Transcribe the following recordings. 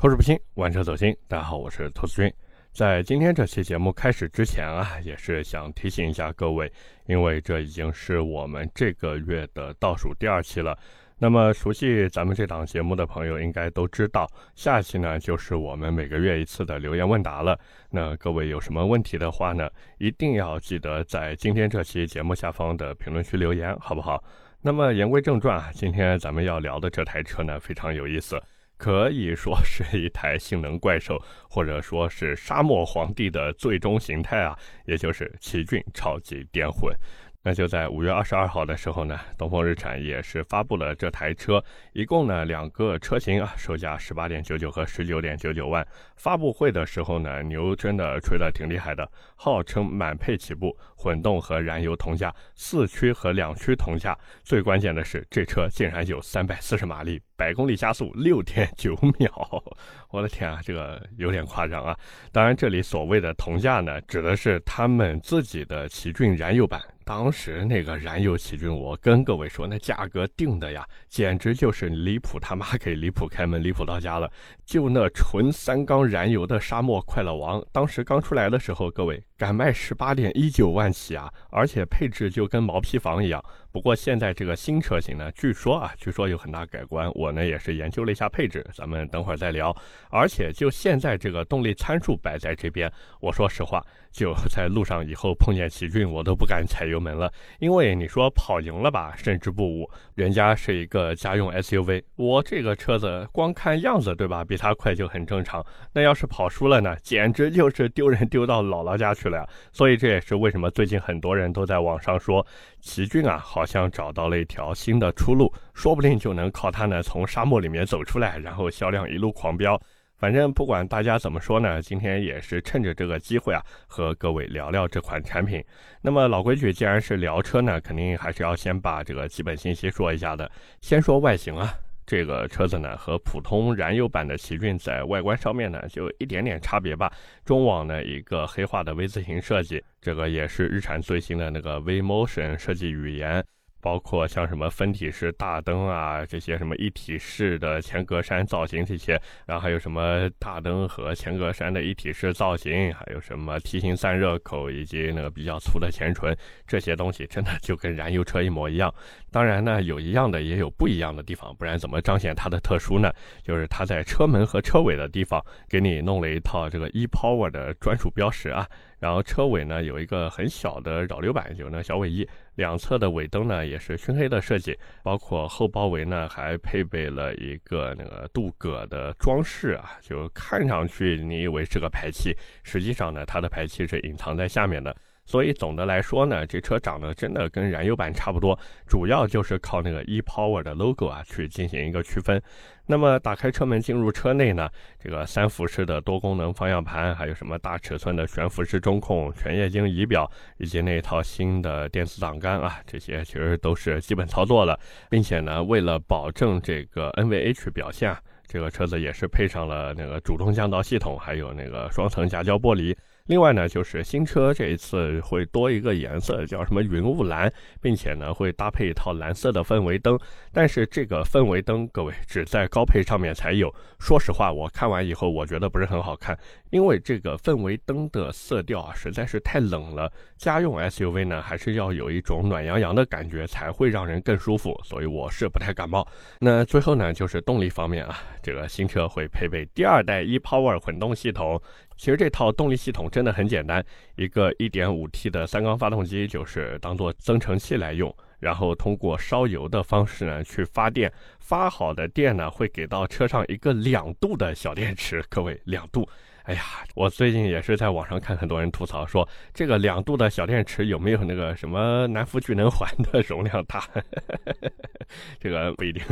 口齿不清，玩车走心。大家好，我是投资君。在今天这期节目开始之前啊，也是想提醒一下各位，因为这已经是我们这个月的倒数第二期了。那么熟悉咱们这档节目的朋友应该都知道，下期呢就是我们每个月一次的留言问答了。那各位有什么问题的话呢，一定要记得在今天这期节目下方的评论区留言，好不好？那么言归正传啊，今天咱们要聊的这台车呢非常有意思。可以说是一台性能怪兽，或者说是沙漠皇帝的最终形态啊，也就是奇骏超级电混。那就在五月二十二号的时候呢，东风日产也是发布了这台车，一共呢两个车型啊，售价十八点九九和十九点九九万。发布会的时候呢，牛真的吹得挺厉害的，号称满配起步，混动和燃油同价，四驱和两驱同价。最关键的是，这车竟然有三百四十马力，百公里加速六点九秒。我的天啊，这个有点夸张啊！当然，这里所谓的同价呢，指的是他们自己的奇骏燃油版。当时那个燃油奇骏，我跟各位说，那价格定的呀，简直就是离谱他妈给离谱开门，离谱到家了。就那纯三缸燃油的沙漠快乐王，当时刚出来的时候，各位敢卖十八点一九万起啊，而且配置就跟毛坯房一样。不过现在这个新车型呢，据说啊，据说有很大改观。我呢也是研究了一下配置，咱们等会儿再聊。而且就现在这个动力参数摆在这边，我说实话。就在路上以后碰见奇骏，我都不敢踩油门了，因为你说跑赢了吧，胜之不武。人家是一个家用 SUV，我这个车子光看样子，对吧？比它快就很正常。那要是跑输了呢，简直就是丢人丢到姥姥家去了。所以这也是为什么最近很多人都在网上说，奇骏啊，好像找到了一条新的出路，说不定就能靠它呢从沙漠里面走出来，然后销量一路狂飙。反正不管大家怎么说呢，今天也是趁着这个机会啊，和各位聊聊这款产品。那么老规矩，既然是聊车呢，肯定还是要先把这个基本信息说一下的。先说外形啊，这个车子呢和普通燃油版的奇骏在外观上面呢就一点点差别吧。中网呢一个黑化的 V 字形设计，这个也是日产最新的那个 V Motion 设计语言。包括像什么分体式大灯啊，这些什么一体式的前格栅造型这些，然后还有什么大灯和前格栅的一体式造型，还有什么梯形散热口以及那个比较粗的前唇，这些东西真的就跟燃油车一模一样。当然呢，有一样的也有不一样的地方，不然怎么彰显它的特殊呢？就是它在车门和车尾的地方给你弄了一套这个 ePower 的专属标识啊。然后车尾呢有一个很小的扰流板，就那小尾翼，两侧的尾灯呢也是熏黑的设计，包括后包围呢还配备了一个那个镀铬的装饰啊，就看上去你以为是个排气，实际上呢它的排气是隐藏在下面的。所以总的来说呢，这车长得真的跟燃油版差不多，主要就是靠那个 ePower 的 logo 啊去进行一个区分。那么打开车门进入车内呢，这个三辐式的多功能方向盘，还有什么大尺寸的悬浮式中控、全液晶仪表，以及那套新的电子档杆啊，这些其实都是基本操作了，并且呢，为了保证这个 NVH 表现啊，这个车子也是配上了那个主动降噪系统，还有那个双层夹胶玻璃。另外呢，就是新车这一次会多一个颜色，叫什么云雾蓝，并且呢会搭配一套蓝色的氛围灯。但是这个氛围灯，各位只在高配上面才有。说实话，我看完以后，我觉得不是很好看，因为这个氛围灯的色调啊实在是太冷了。家用 SUV 呢，还是要有一种暖洋洋的感觉，才会让人更舒服。所以我是不太感冒。那最后呢，就是动力方面啊，这个新车会配备第二代 ePower 混动系统。其实这套动力系统真的很简单，一个 1.5T 的三缸发动机就是当做增程器来用，然后通过烧油的方式呢去发电，发好的电呢会给到车上一个两度的小电池，各位两度。哎呀，我最近也是在网上看很多人吐槽说，这个两度的小电池有没有那个什么南孚聚能环的容量大？这个不一定。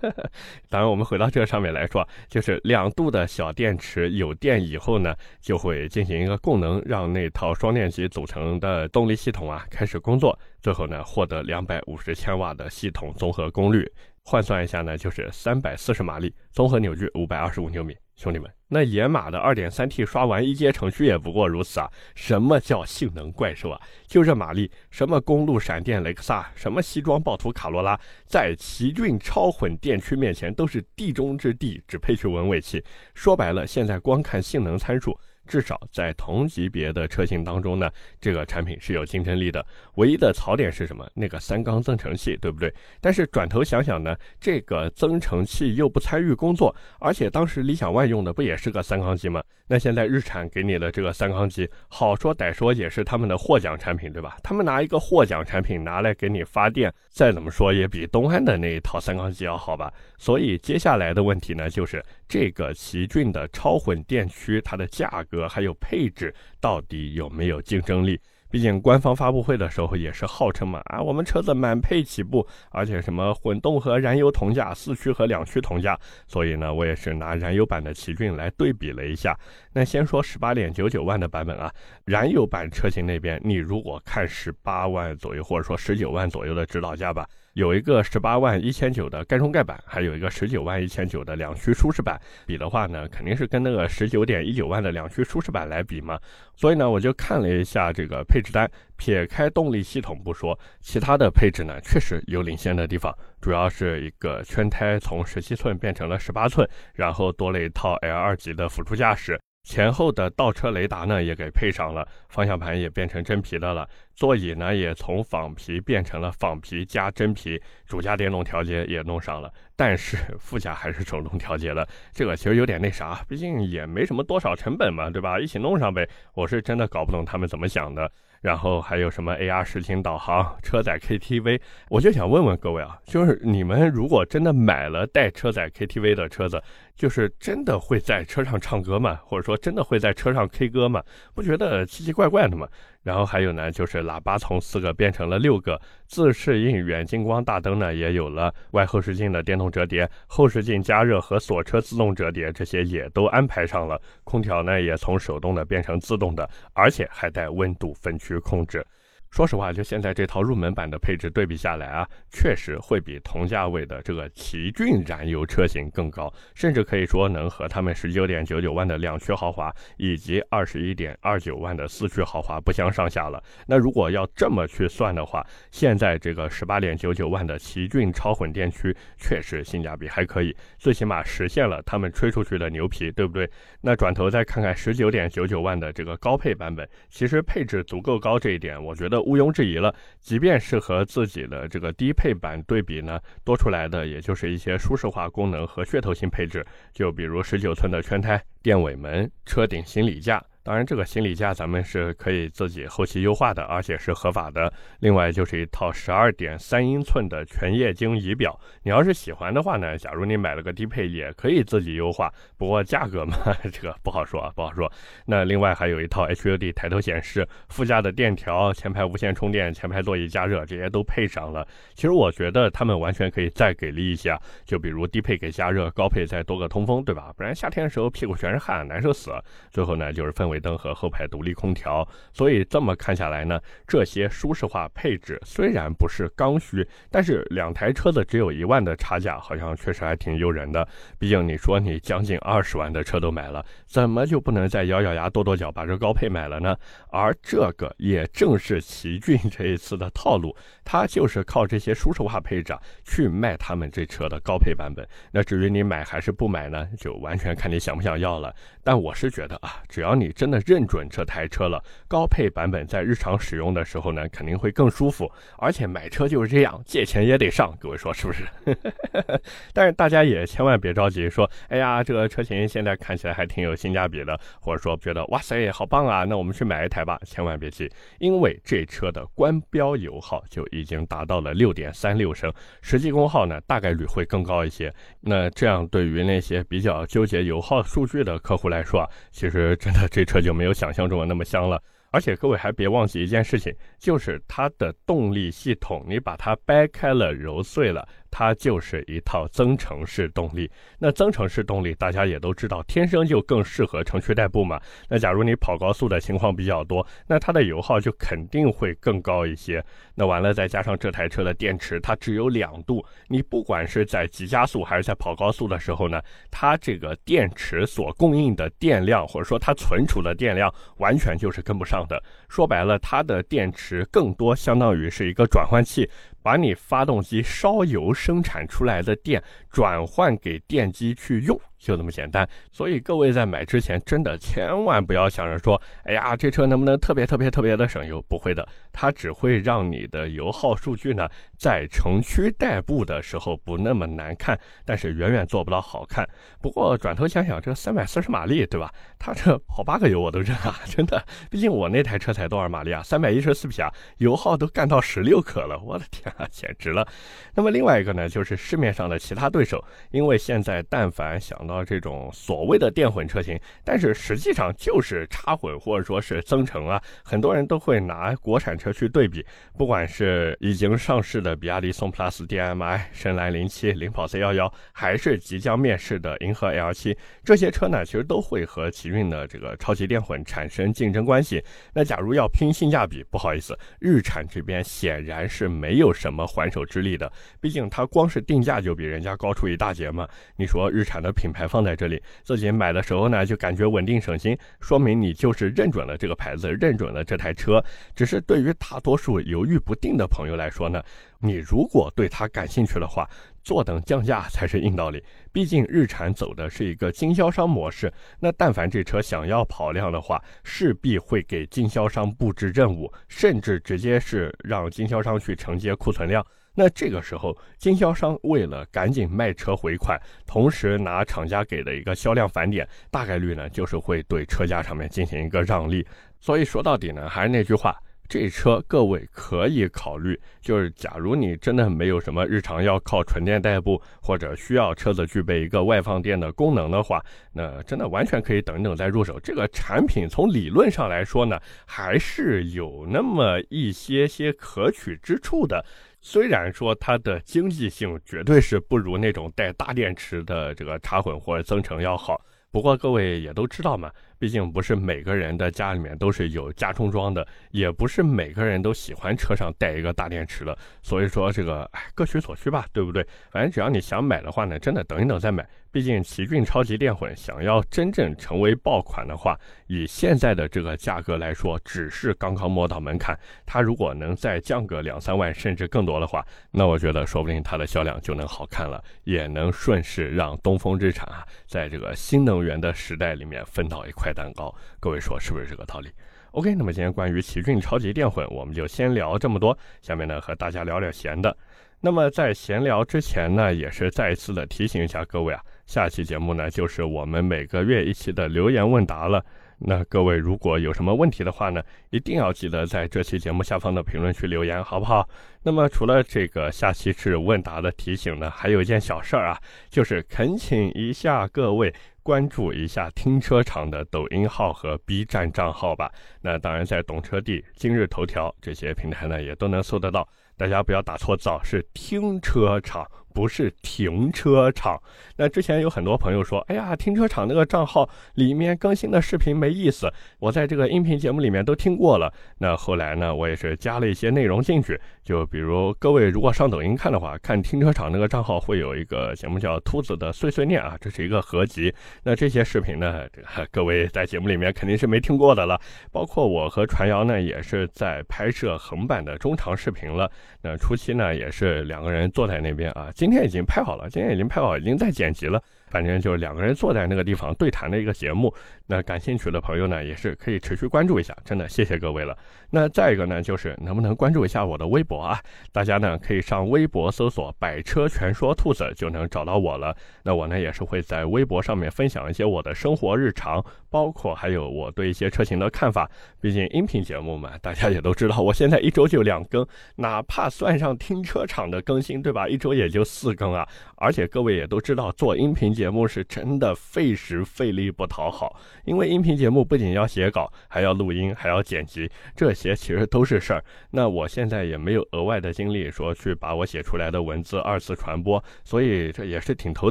当然，我们回到这个上面来说，就是两度的小电池有电以后呢，就会进行一个供能，让那套双电机组成的动力系统啊开始工作，最后呢获得两百五十千瓦的系统综合功率，换算一下呢就是三百四十马力，综合扭矩五百二十五牛米。兄弟们，那野马的 2.3T 刷完一阶程序也不过如此啊！什么叫性能怪兽啊？就这马力，什么公路闪电雷克萨，什么西装暴徒卡罗拉，在奇骏超混电驱面前都是地中之地，只配去闻尾气。说白了，现在光看性能参数。至少在同级别的车型当中呢，这个产品是有竞争力的。唯一的槽点是什么？那个三缸增程器，对不对？但是转头想想呢，这个增程器又不参与工作，而且当时理想 ONE 用的不也是个三缸机吗？那现在日产给你的这个三缸机，好说歹说也是他们的获奖产品，对吧？他们拿一个获奖产品拿来给你发电，再怎么说也比东安的那一套三缸机要好吧？所以接下来的问题呢，就是这个奇骏的超混电驱，它的价格还有配置到底有没有竞争力？毕竟官方发布会的时候也是号称嘛啊，我们车子满配起步，而且什么混动和燃油同价，四驱和两驱同价。所以呢，我也是拿燃油版的奇骏来对比了一下。那先说十八点九九万的版本啊，燃油版车型那边，你如果看十八万左右，或者说十九万左右的指导价吧。有一个十八万一千九的盖中盖版，还有一个十九万一千九的两驱舒适版。比的话呢，肯定是跟那个十九点一九万的两驱舒适版来比嘛。所以呢，我就看了一下这个配置单，撇开动力系统不说，其他的配置呢确实有领先的地方。主要是一个圈胎从十七寸变成了十八寸，然后多了一套 L 二级的辅助驾驶。前后的倒车雷达呢也给配上了，方向盘也变成真皮的了，座椅呢也从仿皮变成了仿皮加真皮，主驾电动调节也弄上了，但是副驾还是手动调节的，这个其实有点那啥，毕竟也没什么多少成本嘛，对吧？一起弄上呗，我是真的搞不懂他们怎么想的。然后还有什么 AR 实景导航、车载 KTV，我就想问问各位啊，就是你们如果真的买了带车载 KTV 的车子，就是真的会在车上唱歌吗？或者说真的会在车上 K 歌吗？不觉得奇奇怪怪的吗？然后还有呢，就是喇叭从四个变成了六个，自适应远近光大灯呢也有了，外后视镜的电动折叠，后视镜加热和锁车自动折叠这些也都安排上了，空调呢也从手动的变成自动的，而且还带温度分区控制。说实话，就现在这套入门版的配置对比下来啊，确实会比同价位的这个奇骏燃油车型更高，甚至可以说能和他们十九点九九万的两驱豪华以及二十一点二九万的四驱豪华不相上下了。那如果要这么去算的话，现在这个十八点九九万的奇骏超混电驱确实性价比还可以，最起码实现了他们吹出去的牛皮，对不对？那转头再看看十九点九九万的这个高配版本，其实配置足够高这一点，我觉得。毋庸置疑了，即便是和自己的这个低配版对比呢，多出来的也就是一些舒适化功能和噱头性配置，就比如十九寸的圈胎、电尾门、车顶行李架。当然，这个行李架咱们是可以自己后期优化的，而且是合法的。另外就是一套十二点三英寸的全液晶仪表，你要是喜欢的话呢，假如你买了个低配，也可以自己优化。不过价格嘛，这个不好说啊，不好说。那另外还有一套 HUD 抬头显示，副驾的电调、前排无线充电、前排座椅加热，这些都配上了。其实我觉得他们完全可以再给力一下，就比如低配给加热，高配再多个通风，对吧？不然夏天的时候屁股全是汗，难受死。最后呢，就是分。尾灯和后排独立空调，所以这么看下来呢，这些舒适化配置虽然不是刚需，但是两台车子只有一万的差价，好像确实还挺诱人的。毕竟你说你将近二十万的车都买了，怎么就不能再咬咬牙跺跺脚把这高配买了呢？而这个也正是奇骏这一次的套路，它就是靠这些舒适化配置去卖他们这车的高配版本。那至于你买还是不买呢，就完全看你想不想要了。但我是觉得啊，只要你。真的认准这台车了，高配版本在日常使用的时候呢，肯定会更舒服。而且买车就是这样，借钱也得上，各位说是不是？但是大家也千万别着急，说哎呀，这个车型现在看起来还挺有性价比的，或者说觉得哇塞，好棒啊，那我们去买一台吧。千万别急，因为这车的官标油耗就已经达到了六点三六升，实际功耗呢大概率会更高一些。那这样对于那些比较纠结油耗数据的客户来说啊，其实真的这。车就没有想象中的那么香了，而且各位还别忘记一件事情，就是它的动力系统，你把它掰开了揉碎了。它就是一套增程式动力。那增程式动力大家也都知道，天生就更适合城区代步嘛。那假如你跑高速的情况比较多，那它的油耗就肯定会更高一些。那完了，再加上这台车的电池，它只有两度，你不管是在急加速还是在跑高速的时候呢，它这个电池所供应的电量，或者说它存储的电量，完全就是跟不上的。说白了，它的电池更多相当于是一个转换器。把你发动机烧油生产出来的电转换给电机去用。就那么简单，所以各位在买之前真的千万不要想着说，哎呀，这车能不能特别特别特别的省油？不会的，它只会让你的油耗数据呢，在城区代步的时候不那么难看，但是远远做不到好看。不过转头想想，这三百四十马力，对吧？它这跑八个油我都认啊，真的。毕竟我那台车才多少马力啊？三百一十四匹啊，油耗都干到十六克了，我的天啊，简直了。那么另外一个呢，就是市面上的其他对对手，因为现在但凡想。到这种所谓的电混车型，但是实际上就是插混或者说是增程啊，很多人都会拿国产车去对比，不管是已经上市的比亚迪宋 PLUS DM-i、深蓝零七、领跑 C11，还是即将面世的银河 L7，这些车呢，其实都会和奇骏的这个超级电混产生竞争关系。那假如要拼性价比，不好意思，日产这边显然是没有什么还手之力的，毕竟它光是定价就比人家高高出一大截嘛。你说日产的品牌。放在这里，自己买的时候呢，就感觉稳定省心，说明你就是认准了这个牌子，认准了这台车。只是对于大多数犹豫不定的朋友来说呢，你如果对它感兴趣的话，坐等降价才是硬道理。毕竟日产走的是一个经销商模式，那但凡这车想要跑量的话，势必会给经销商布置任务，甚至直接是让经销商去承接库存量。那这个时候，经销商为了赶紧卖车回款，同时拿厂家给的一个销量返点，大概率呢就是会对车价上面进行一个让利。所以说到底呢，还是那句话，这车各位可以考虑，就是假如你真的没有什么日常要靠纯电代步，或者需要车子具备一个外放电的功能的话，那真的完全可以等等再入手。这个产品从理论上来说呢，还是有那么一些些可取之处的。虽然说它的经济性绝对是不如那种带大电池的这个插混或者增程要好，不过各位也都知道嘛，毕竟不是每个人的家里面都是有加充装的，也不是每个人都喜欢车上带一个大电池的，所以说这个哎各取所需吧，对不对？反正只要你想买的话呢，真的等一等再买。毕竟奇骏超级电混想要真正成为爆款的话，以现在的这个价格来说，只是刚刚摸到门槛。它如果能再降个两三万，甚至更多的话，那我觉得说不定它的销量就能好看了，也能顺势让东风日产啊，在这个新能源的时代里面分到一块蛋糕。各位说是不是这个道理？OK，那么今天关于奇骏超级电混，我们就先聊这么多。下面呢，和大家聊聊闲的。那么在闲聊之前呢，也是再一次的提醒一下各位啊。下期节目呢，就是我们每个月一期的留言问答了。那各位如果有什么问题的话呢，一定要记得在这期节目下方的评论区留言，好不好？那么除了这个下期是问答的提醒呢，还有一件小事儿啊，就是恳请一下各位关注一下停车场的抖音号和 B 站账号吧。那当然，在懂车帝、今日头条这些平台呢，也都能搜得到。大家不要打错字，是停车场。不是停车场。那之前有很多朋友说：“哎呀，停车场那个账号里面更新的视频没意思。”我在这个音频节目里面都听过了。那后来呢，我也是加了一些内容进去。就比如各位如果上抖音看的话，看停车场那个账号会有一个节目叫《秃子的碎碎念》啊，这是一个合集。那这些视频呢，这个各位在节目里面肯定是没听过的了。包括我和传谣呢，也是在拍摄横版的中长视频了。那初期呢，也是两个人坐在那边啊。今天已经拍好了，今天已经拍好，已经在剪辑了。反正就是两个人坐在那个地方对谈的一个节目。那感兴趣的朋友呢，也是可以持续关注一下。真的谢谢各位了。那再一个呢，就是能不能关注一下我的微博啊？大家呢可以上微博搜索“百车全说兔子”就能找到我了。那我呢也是会在微博上面分享一些我的生活日常，包括还有我对一些车型的看法。毕竟音频节目嘛，大家也都知道，我现在一周就两更，哪怕算上停车场的更新，对吧？一周也就四更啊。而且各位也都知道，做音频节目是真的费时费力不讨好，因为音频节目不仅要写稿，还要录音，还要剪辑，这些其实都是事儿。那我现在也没有额外的精力说去把我写出来的文字二次传播，所以这也是挺头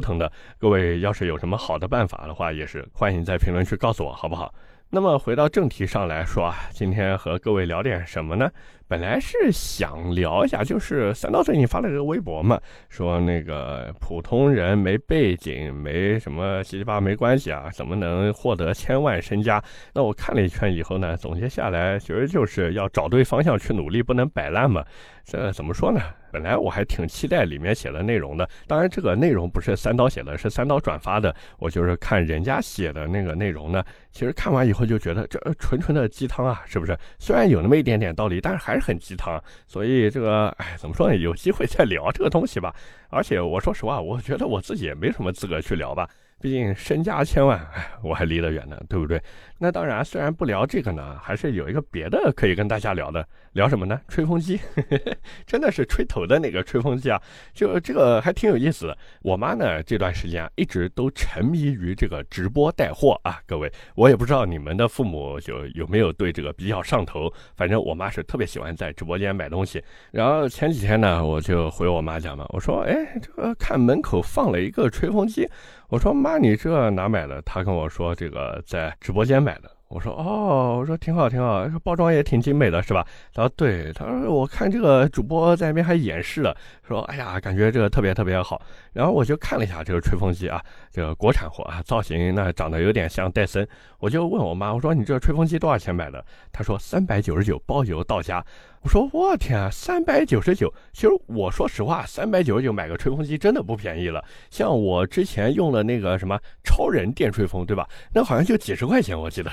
疼的。各位要是有什么好的办法的话，也是欢迎在评论区告诉我，好不好？那么回到正题上来说啊，今天和各位聊点什么呢？本来是想聊一下，就是三刀最近发了这个微博嘛，说那个普通人没背景、没什么七七八没关系啊，怎么能获得千万身家？那我看了一圈以后呢，总结下来，其实就是要找对方向去努力，不能摆烂嘛。这怎么说呢？本来我还挺期待里面写的内容的，当然这个内容不是三刀写的，是三刀转发的。我就是看人家写的那个内容呢，其实看完以后就觉得这纯纯的鸡汤啊，是不是？虽然有那么一点点道理，但是还是很鸡汤。所以这个，哎，怎么说呢？有机会再聊这个东西吧。而且我说实话，我觉得我自己也没什么资格去聊吧。毕竟身价千万，哎，我还离得远呢，对不对？那当然，虽然不聊这个呢，还是有一个别的可以跟大家聊的。聊什么呢？吹风机，真的是吹头的那个吹风机啊！就这个还挺有意思的。我妈呢，这段时间啊，一直都沉迷于这个直播带货啊。各位，我也不知道你们的父母就有没有对这个比较上头。反正我妈是特别喜欢在直播间买东西。然后前几天呢，我就回我妈讲嘛，我说：“哎，这个看门口放了一个吹风机。”我说：“妈，你这哪买的？”他跟我说：“这个在直播间买的。”我说：“哦，我说挺好，挺好，包装也挺精美的，是吧？”他说：“对。”他说：“我看这个主播在那边还演示了，说：‘哎呀，感觉这个特别特别好。’然后我就看了一下这个吹风机啊，这个国产货啊，造型那长得有点像戴森。我就问我妈：‘我说你这个吹风机多少钱买的？’她说：‘三百九十九，包邮到家。’我说我天啊，三百九十九！其实我说实话，三百九十九买个吹风机真的不便宜了。像我之前用的那个什么超人电吹风，对吧？那好像就几十块钱，我记得。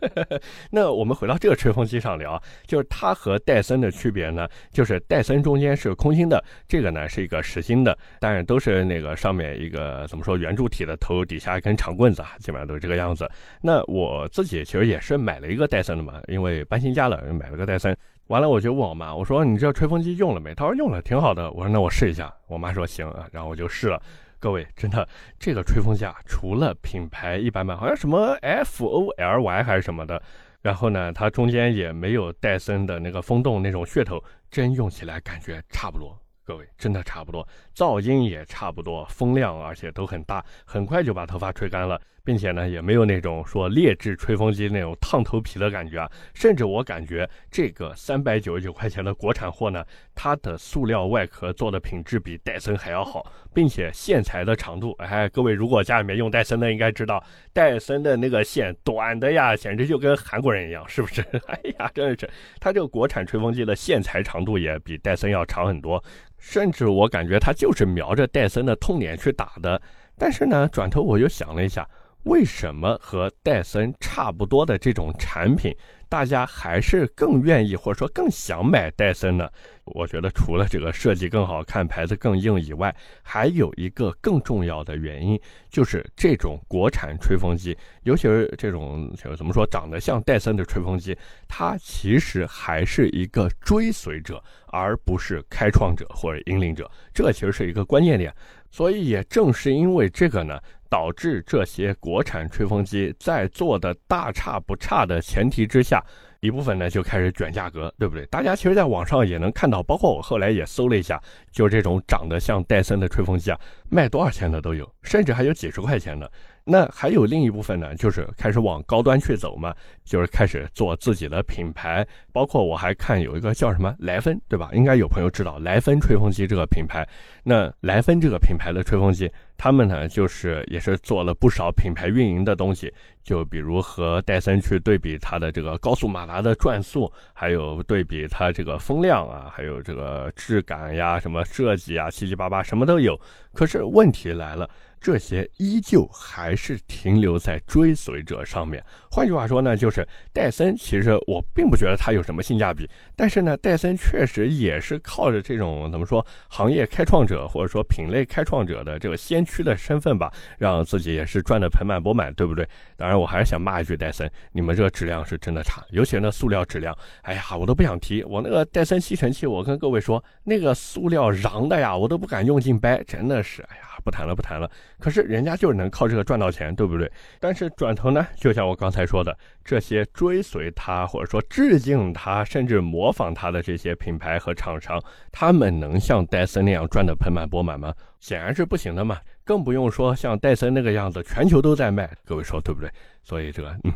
那我们回到这个吹风机上聊，就是它和戴森的区别呢，就是戴森中间是空心的，这个呢是一个实心的，但是都是是那个上面一个怎么说圆柱体的头，底下一根长棍子啊，基本上都是这个样子。那我自己其实也是买了一个戴森的嘛，因为搬新家了，买了个戴森。完了，我就问我妈，我说你这吹风机用了没？她说用了，挺好的。我说那我试一下。我妈说行啊，然后我就试了。各位，真的这个吹风机啊，除了品牌一般般，好像什么 F O L Y 还是什么的，然后呢，它中间也没有戴森的那个风洞那种噱头，真用起来感觉差不多。各位，真的差不多，噪音也差不多，风量而且都很大，很快就把头发吹干了。并且呢，也没有那种说劣质吹风机那种烫头皮的感觉啊，甚至我感觉这个三百九十九块钱的国产货呢，它的塑料外壳做的品质比戴森还要好，并且线材的长度，哎，各位如果家里面用戴森的，应该知道戴森的那个线短的呀，简直就跟韩国人一样，是不是？哎呀，真的是，它这个国产吹风机的线材长度也比戴森要长很多，甚至我感觉它就是瞄着戴森的痛点去打的。但是呢，转头我又想了一下。为什么和戴森差不多的这种产品，大家还是更愿意或者说更想买戴森呢？我觉得除了这个设计更好看、牌子更硬以外，还有一个更重要的原因，就是这种国产吹风机，尤其是这种就怎么说长得像戴森的吹风机，它其实还是一个追随者，而不是开创者或者引领者。这其实是一个关键点。所以也正是因为这个呢。导致这些国产吹风机在做的大差不差的前提之下，一部分呢就开始卷价格，对不对？大家其实在网上也能看到，包括我后来也搜了一下，就这种长得像戴森的吹风机啊，卖多少钱的都有，甚至还有几十块钱的。那还有另一部分呢，就是开始往高端去走嘛，就是开始做自己的品牌。包括我还看有一个叫什么莱芬，对吧？应该有朋友知道莱芬吹风机这个品牌。那莱芬这个品牌的吹风机，他们呢就是也是做了不少品牌运营的东西，就比如和戴森去对比它的这个高速马达的转速，还有对比它这个风量啊，还有这个质感呀、什么设计啊，七七八八什么都有。可是问题来了。这些依旧还是停留在追随者上面。换句话说呢，就是戴森其实我并不觉得它有什么性价比，但是呢，戴森确实也是靠着这种怎么说行业开创者或者说品类开创者的这个先驱的身份吧，让自己也是赚得盆满钵满，对不对？当然，我还是想骂一句戴森，你们这个质量是真的差，尤其那塑料质量，哎呀，我都不想提。我那个戴森吸尘器，我跟各位说，那个塑料瓤的呀，我都不敢用劲掰，真的是，哎呀。不谈了，不谈了。可是人家就是能靠这个赚到钱，对不对？但是转头呢，就像我刚才说的，这些追随他或者说致敬他，甚至模仿他的这些品牌和厂商，他们能像戴森那样赚得盆满钵满吗？显然是不行的嘛。更不用说像戴森那个样子，全球都在卖。各位说对不对？所以这个，嗯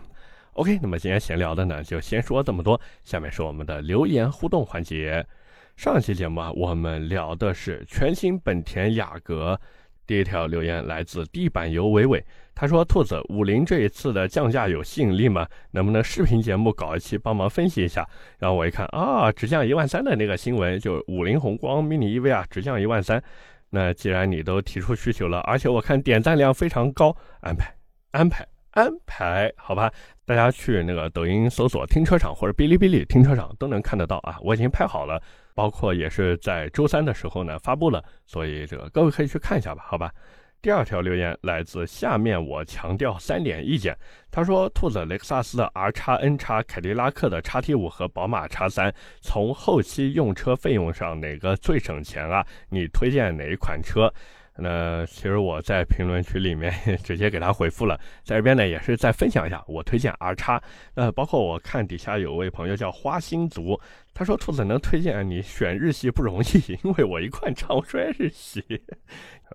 ，OK。那么今天闲聊的呢，就先说这么多。下面是我们的留言互动环节。上期节目啊，我们聊的是全新本田雅阁。第一条留言来自地板油伟伟，他说：“兔子五菱这一次的降价有吸引力吗？能不能视频节目搞一期帮忙分析一下？”然后我一看啊，直降一万三的那个新闻，就五菱宏光 mini EV 啊，直降一万三。那既然你都提出需求了，而且我看点赞量非常高，安排安排安排，好吧，大家去那个抖音搜索停车场或者哔哩哔哩停车场都能看得到啊，我已经拍好了。包括也是在周三的时候呢发布了，所以这个各位可以去看一下吧，好吧。第二条留言来自下面，我强调三点意见。他说：兔子雷克萨斯的 R 叉 N 叉、凯迪拉克的叉 T 五和宝马叉三，从后期用车费用上哪个最省钱啊？你推荐哪一款车？那其实我在评论区里面 直接给他回复了，在这边呢也是再分享一下，我推荐 R 叉。呃，包括我看底下有位朋友叫花心族。他说：“兔子能推荐你选日系不容易，因为我一贯唱衰日系，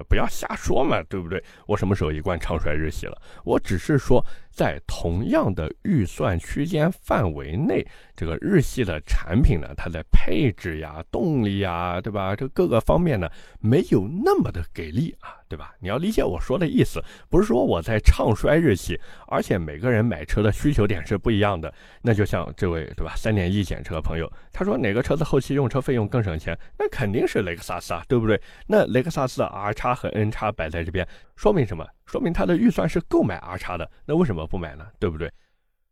不要瞎说嘛，对不对？我什么时候一贯唱衰日系了？我只是说，在同样的预算区间范围内，这个日系的产品呢，它的配置呀、动力呀，对吧？这各个方面呢，没有那么的给力啊，对吧？你要理解我说的意思，不是说我在唱衰日系，而且每个人买车的需求点是不一样的。那就像这位，对吧？三点一检车朋友。”他说哪个车子后期用车费用更省钱？那肯定是雷克萨斯啊，对不对？那雷克萨斯的 R 叉和 N 叉摆在这边，说明什么？说明他的预算是购买 R 叉的。那为什么不买呢？对不对？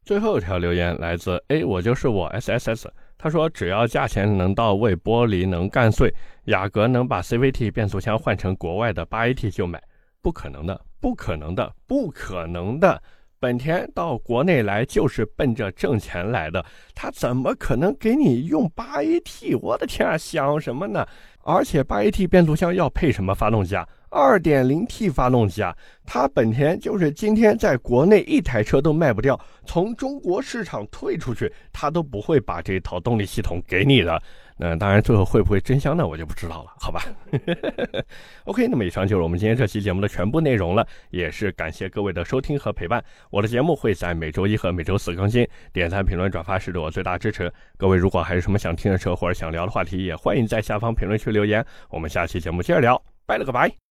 最后一条留言来自 A，我就是我 SSS。他说只要价钱能到位，玻璃能干碎，雅阁能把 CVT 变速箱换成国外的八 AT 就买。不可能的，不可能的，不可能的。本田到国内来就是奔着挣钱来的，他怎么可能给你用八 AT？我的天啊，想什么呢？而且八 AT 变速箱要配什么发动机啊？二点零 T 发动机啊？它本田就是今天在国内一台车都卖不掉，从中国市场退出去，它都不会把这套动力系统给你的。那当然，最后会不会真香呢？我就不知道了，好吧。OK，那么以上就是我们今天这期节目的全部内容了，也是感谢各位的收听和陪伴。我的节目会在每周一和每周四更新，点赞、评论、转发是对我最大支持。各位如果还有什么想听的车或者想聊的话题，也欢迎在下方评论区留言。我们下期节目接着聊，拜了个拜。